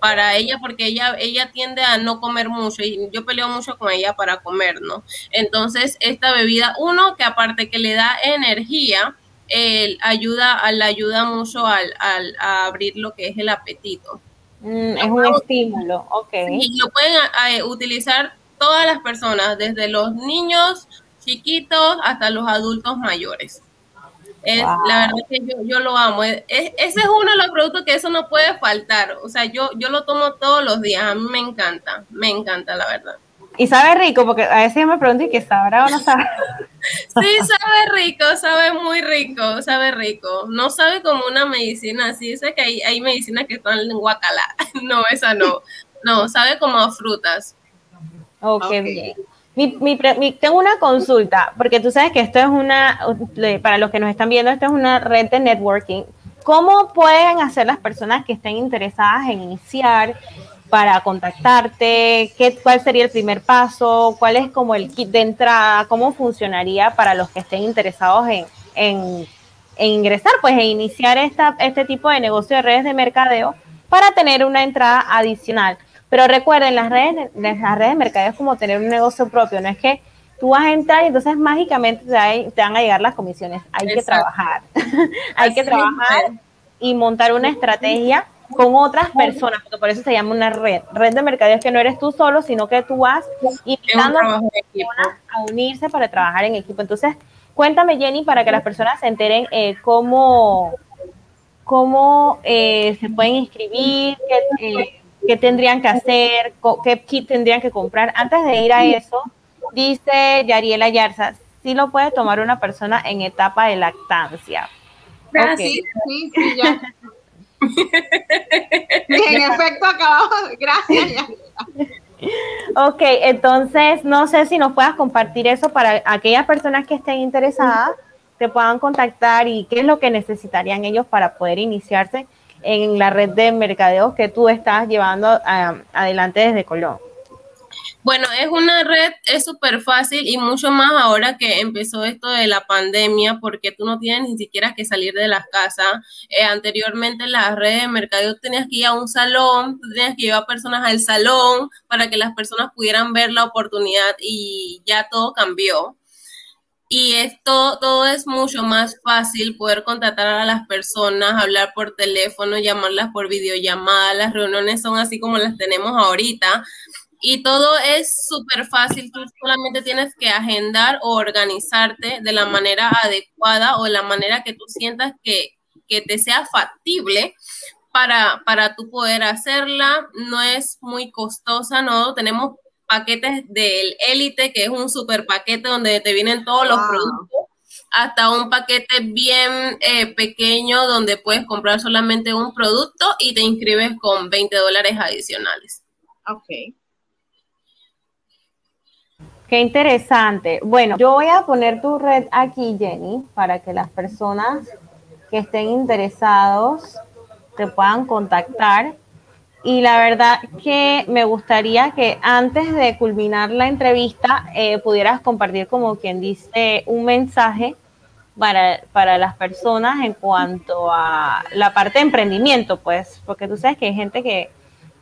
Speaker 5: para ella porque ella ella tiende a no comer mucho y yo peleo mucho con ella para comer, ¿no? Entonces, esta bebida, uno, que aparte que le da energía, eh, ayuda, le ayuda mucho al, al- a abrir lo que es el apetito.
Speaker 1: Mm, es un estímulo, ok.
Speaker 5: Y lo pueden a- a, utilizar todas las personas, desde los niños chiquitos hasta los adultos mayores. Es,
Speaker 1: Wow.
Speaker 5: La verdad que yo, yo lo amo. Es- es- ese es uno de los productos que eso no puede faltar. O sea, yo, yo lo tomo todos los días. A mí me encanta, me encanta, la verdad.
Speaker 1: Y sabe rico, porque a veces yo me pregunto, ¿y qué sabrá o no sabe?
Speaker 5: Sí, sabe rico, sabe muy rico, sabe rico. No sabe como una medicina así. Sé que hay, hay medicinas que están en guacala. No, esa no. No, sabe como a frutas.
Speaker 1: Oh, qué
Speaker 2: Ok.
Speaker 1: bien. Mi, mi mi- tengo una consulta, porque tú sabes que esto es una, para los que nos están viendo, esto es una red de networking. ¿Cómo pueden hacer las personas que estén interesadas en iniciar para contactarte? ¿Qué, ¿Cuál sería el primer paso? ¿Cuál es como el kit de entrada? ¿Cómo funcionaría para los que estén interesados en, en, en ingresar, pues, e iniciar esta, este tipo de negocio de redes de mercadeo para tener una entrada adicional? Pero recuerden, las redes, las redes de mercadeo es como tener un negocio propio, no es que tú vas a entrar y entonces mágicamente te, van a llegar las comisiones. Hay que trabajar, hay que trabajar y montar una estrategia con otras personas, porque por eso se llama una red. Red de mercadeo es que no eres tú solo, sino que tú vas invitando a personas a unirse para trabajar en equipo. Entonces, cuéntame, Jenny, para que las personas se enteren eh, cómo, cómo eh, se pueden inscribir, qué, eh, qué tendrían que hacer, qué kit tendrían que comprar. Antes de ir a eso, dice Yariela Yarza, sí lo puede tomar una persona en etapa de lactancia.
Speaker 2: Gracias. Sí, sí, ya. en efecto, acabamos. Gracias.
Speaker 1: Ok, entonces no sé si nos puedas compartir eso para aquellas personas que estén interesadas, te puedan contactar y qué es lo que necesitarían ellos para poder iniciarse en la red de mercadeo que tú estás llevando ah, adelante desde Colón.
Speaker 5: Bueno, es una red, es súper fácil y mucho más ahora que empezó esto de la pandemia, porque tú no tienes ni siquiera que salir de las casas. Eh, anteriormente en las redes de mercado tenías que ir a un salón, tenías que llevar personas al salón para que las personas pudieran ver la oportunidad y ya todo cambió. Y esto todo es mucho más fácil poder contactar a las personas, hablar por teléfono, llamarlas por videollamada. Las reuniones son así como las tenemos ahorita y todo es súper fácil, tú solamente tienes que agendar o organizarte de la manera adecuada o de la manera que tú sientas que, te sea factible para, para tú poder hacerla. No es muy costosa, ¿no? Tenemos paquetes del Elite, que es un super paquete donde te vienen todos los productos, hasta un paquete bien eh, pequeño donde puedes comprar solamente un producto y te inscribes con 20 dólares adicionales.
Speaker 2: Ok.
Speaker 1: Qué interesante. Bueno, yo voy a poner tu red aquí, Jenny, para que las personas que estén interesados te puedan contactar. Y la verdad que me gustaría que antes de culminar la entrevista eh, pudieras compartir como quien dice un mensaje para, para las personas en cuanto a la parte de emprendimiento, pues, porque tú sabes que hay gente que,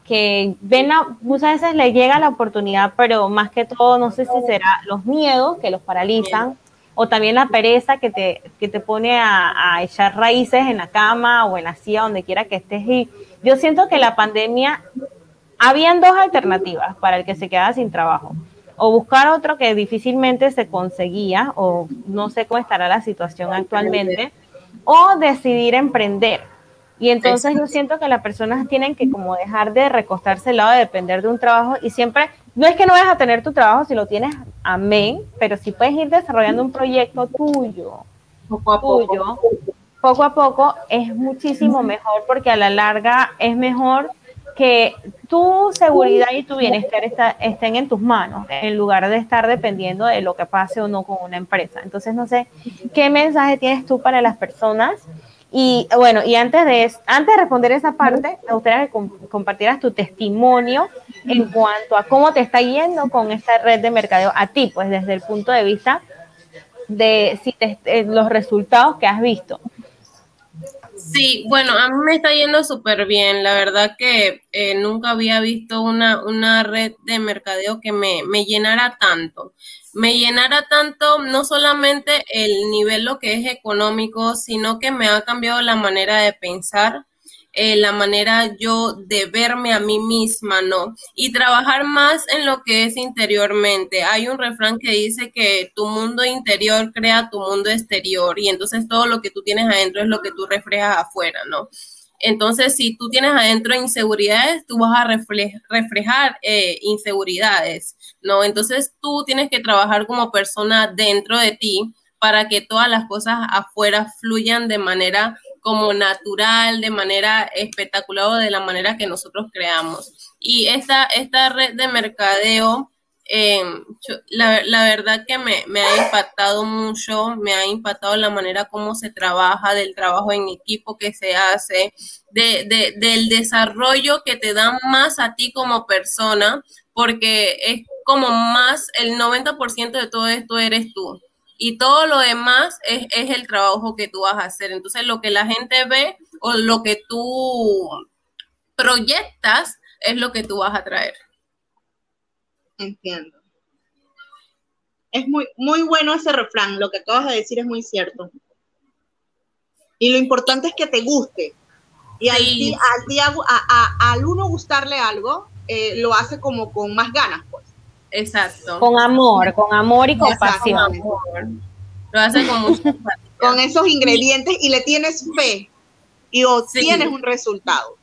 Speaker 1: que ven muchas veces le llega la oportunidad, pero más que todo, no sé si será los miedos que los paralizan o también la pereza que te, que te pone a, echar raíces en la cama o en la silla, donde quiera que estés. Y yo siento que la pandemia, habían dos alternativas para el que se quedaba sin trabajo. O buscar otro que difícilmente se conseguía, o no sé cómo estará la situación actualmente, o decidir emprender. Y entonces yo siento que las personas tienen que como dejar de recostarse al lado de depender de un trabajo y siempre, no es que no vayas a tener tu trabajo si lo tienes, amén, pero si puedes ir desarrollando un proyecto tuyo, poco a poco, poco a poco es muchísimo mejor porque a la larga es mejor que tu seguridad y tu bienestar estén en tus manos, en lugar de estar dependiendo de lo que pase o no con una empresa. Entonces, no sé, ¿qué mensaje tienes tú para las personas y bueno, y antes de, antes de responder esa parte, me gustaría que compartieras tu testimonio en cuanto a cómo te está yendo con esta red de mercadeo a ti, pues desde el punto de vista de si eh, los resultados que has visto.
Speaker 5: Sí, bueno, a mí me está yendo súper bien. La verdad que eh, nunca había visto una, una red de mercadeo que me, me llenara tanto me llenara tanto no solamente el nivel lo que es económico, sino que me ha cambiado la manera de pensar, eh, la manera yo de verme a mí misma, ¿no? Y trabajar más en lo que es interiormente. Hay un refrán que dice que tu mundo interior crea tu mundo exterior y entonces todo lo que tú tienes adentro es lo que tú reflejas afuera, ¿no? Entonces, si tú tienes adentro inseguridades, tú vas a reflejar eh, inseguridades, ¿no? Entonces, tú tienes que trabajar como persona dentro de ti para que todas las cosas afuera fluyan de manera como natural, de manera espectacular o de la manera que nosotros creamos. Y esta, esta red de mercadeo eh, la, la, verdad que me, me, ha impactado mucho, me ha impactado la manera como se trabaja, del trabajo en equipo que se hace, de, de, del desarrollo que te dan más a ti como persona, porque es como más, el 90% de todo esto eres tú. Y todo lo demás es, es el trabajo que tú vas a hacer. Entonces, lo que la gente ve o lo que tú proyectas es lo que tú vas a traer.
Speaker 2: Entiendo. Es muy, muy bueno ese refrán, lo que acabas de decir es muy cierto. Y lo importante es que te guste. Y al, día, al, uno gustarle algo, eh, lo hace como con más ganas, pues.
Speaker 5: Exacto.
Speaker 1: Con amor, con amor y compasión.
Speaker 5: Lo hace con
Speaker 2: Con esos ingredientes y le tienes fe y obtienes un resultado.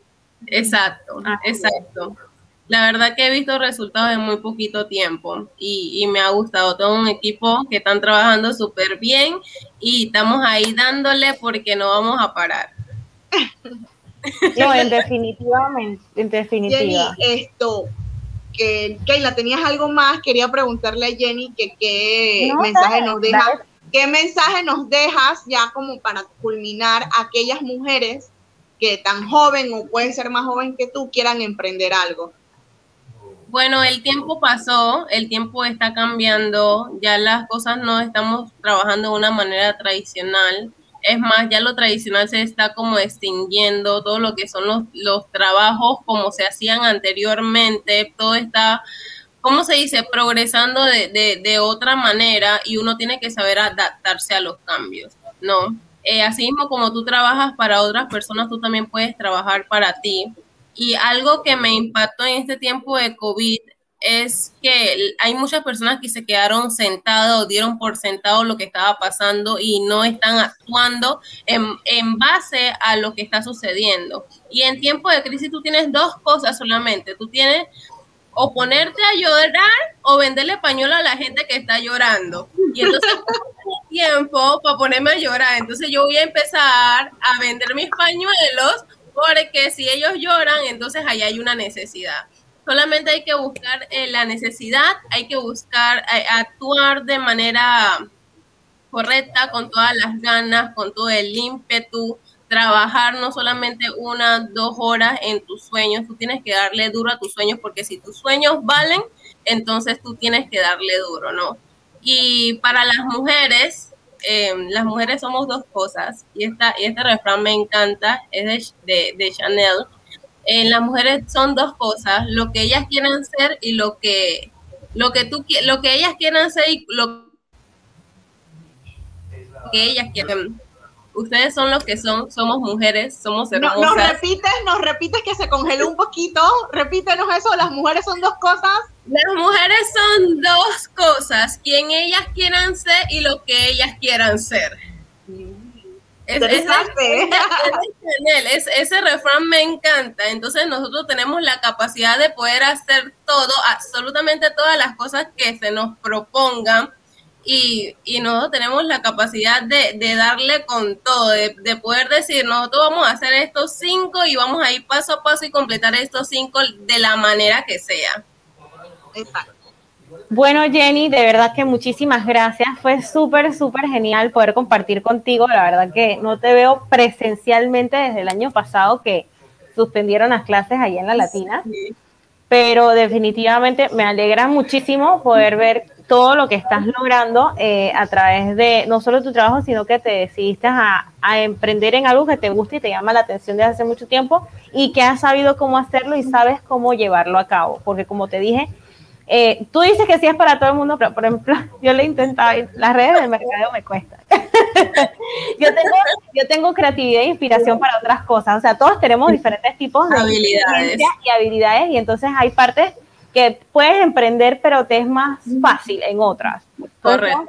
Speaker 5: Exacto, exacto. La verdad que he visto resultados en muy poquito tiempo y, me ha gustado todo un equipo que están trabajando súper bien y estamos ahí dándole porque no vamos a parar.
Speaker 1: No, en definitivamente, en definitiva.
Speaker 2: Jenny, esto, que Keila, ¿tenías algo más? Quería preguntarle a Jenny que qué mensaje nos dejas, qué mensaje nos dejas ya como para culminar aquellas mujeres que tan joven o pueden ser más joven que tú quieran emprender algo.
Speaker 5: Bueno, el tiempo pasó, el tiempo está cambiando, ya las cosas no estamos trabajando de una manera tradicional. Es más, ya lo tradicional se está como extinguiendo, todo lo que son los, los trabajos como se hacían anteriormente, todo está, ¿cómo se dice?, progresando de, de, de otra manera y uno tiene que saber adaptarse a los cambios, ¿no? Eh, así mismo como tú trabajas para otras personas, tú también puedes trabajar para ti y algo que me impactó en este tiempo de COVID es que hay muchas personas que se quedaron sentadas dieron por sentado lo que estaba pasando y no están actuando en, en, base a lo que está sucediendo. Y en tiempo de crisis tú tienes dos cosas solamente. Tú tienes o ponerte a llorar o venderle pañuelo a la gente que está llorando. Y entonces tiempo para ponerme a llorar. Entonces yo voy a empezar a vender mis pañuelos porque si ellos lloran, entonces ahí hay una necesidad. Solamente hay que buscar eh, la necesidad, hay que buscar eh, actuar de manera correcta, con todas las ganas, con todo el ímpetu, trabajar no solamente una, dos horas en tus sueños, tú tienes que darle duro a tus sueños, porque si tus sueños valen, entonces tú tienes que darle duro, ¿no? Y para las mujeres, Em, las mujeres somos dos cosas, y, esta, y este refrán me encanta, es de, de, Chanel. Eh, las mujeres son dos cosas, lo que ellas quieren ser y lo que, lo que, tú, lo que ellas quieren ser y lo que ellas quieren. Ustedes son los que son, somos mujeres, somos hermosas.
Speaker 2: nos repites, nos repites que se congeló un poquito, repítenos eso, las mujeres son dos cosas.
Speaker 5: Las mujeres son dos cosas, quien ellas quieran ser y lo que ellas quieran ser. Es, es, ese refrán me encanta. Entonces nosotros tenemos la capacidad de poder hacer todo, absolutamente todas las cosas que se nos propongan. Y, y nosotros tenemos la capacidad de, de darle con todo, de, de, poder decir, nosotros vamos a hacer estos cinco y vamos a ir paso a paso y completar estos cinco de la manera que sea.
Speaker 1: Bueno, Jenny, de verdad que muchísimas gracias. Fue súper, súper genial poder compartir contigo. La verdad que no te veo presencialmente desde el año pasado que suspendieron las clases ahí en la Latina. Pero definitivamente me alegra muchísimo poder ver todo lo que estás logrando eh, a través de no solo tu trabajo, sino que te decidiste a, a, emprender en algo que te gusta y te llama la atención desde hace mucho tiempo y que has sabido cómo hacerlo y sabes cómo llevarlo a cabo. Porque como te dije, eh, tú dices que sí es para todo el mundo, pero por ejemplo, yo le he intentado, las redes del mercado me cuesta. yo, tengo, yo tengo creatividad e inspiración para otras cosas, o sea, todos tenemos diferentes tipos de
Speaker 5: habilidades
Speaker 1: y habilidades y entonces hay partes que puedes emprender, pero te es más fácil en otras.
Speaker 5: Correcto.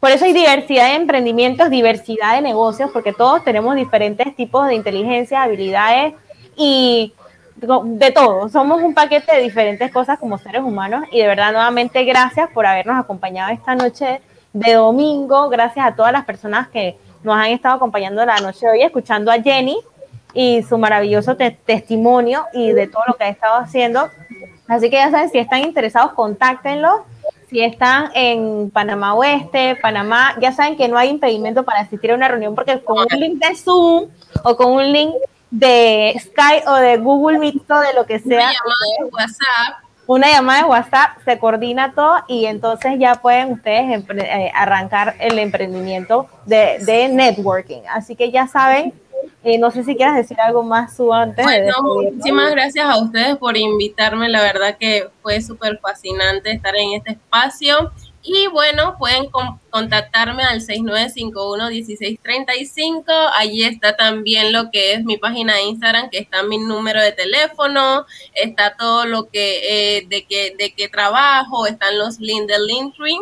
Speaker 1: Por eso hay diversidad de emprendimientos, diversidad de negocios, porque todos tenemos diferentes tipos de inteligencia, habilidades y de todo, somos un paquete de diferentes cosas como seres humanos y de verdad nuevamente gracias por habernos acompañado esta noche de domingo, gracias a todas las personas que nos han estado acompañando la noche de hoy, escuchando a Jenny y su maravilloso testimonio y de todo lo que ha estado haciendo. Así que ya saben, si están interesados, contáctenlos. Si están en Panamá Oeste, Panamá, ya saben que no hay impedimento para asistir a una reunión porque con un link de Zoom o con un link de Skype o de Google Meet o de lo que sea.
Speaker 5: Una llamada de WhatsApp.
Speaker 1: Una llamada de WhatsApp, se coordina todo y entonces ya pueden ustedes eh, arrancar el emprendimiento de, de networking. Así que ya saben, eh, no sé si quieras decir algo más, Su, antes
Speaker 5: bueno, muchísimas gracias a ustedes por invitarme. La verdad que fue súper fascinante estar en este espacio. Y bueno, pueden contactarme al 6951-1635. Allí está también lo que es mi página de Instagram, que está mi número de teléfono, está todo lo que eh, de que de qué trabajo, están los links Linktree.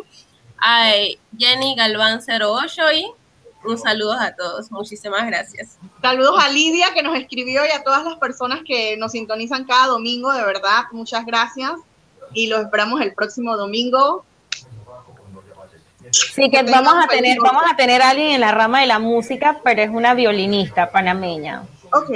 Speaker 5: Hay Jenny Galván 08 y un saludo a todos. Muchísimas gracias.
Speaker 2: Saludos a Lidia que nos escribió y a todas las personas que nos sintonizan cada domingo, de verdad, muchas gracias. Y los esperamos el próximo domingo.
Speaker 1: Sí, que vamos a tener, vamos a tener a alguien en la rama de la música, pero es una violinista panameña.
Speaker 2: Ok.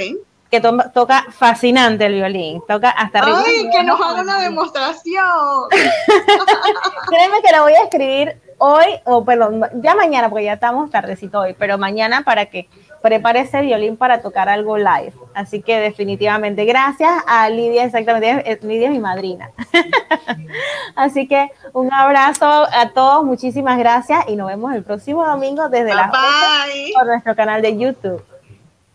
Speaker 1: Que toca fascinante el violín, toca hasta
Speaker 2: ¡Ay, que nos haga una demostración!
Speaker 1: Créeme que la voy a escribir hoy, o perdón, ya mañana, porque ya estamos tardecito hoy, pero mañana para que prepare ese violín para tocar algo live. Así que definitivamente, gracias a Lidia, exactamente, Lidia es mi madrina. Así que un abrazo a todos, muchísimas gracias y nos vemos el próximo domingo desde la por nuestro canal de YouTube.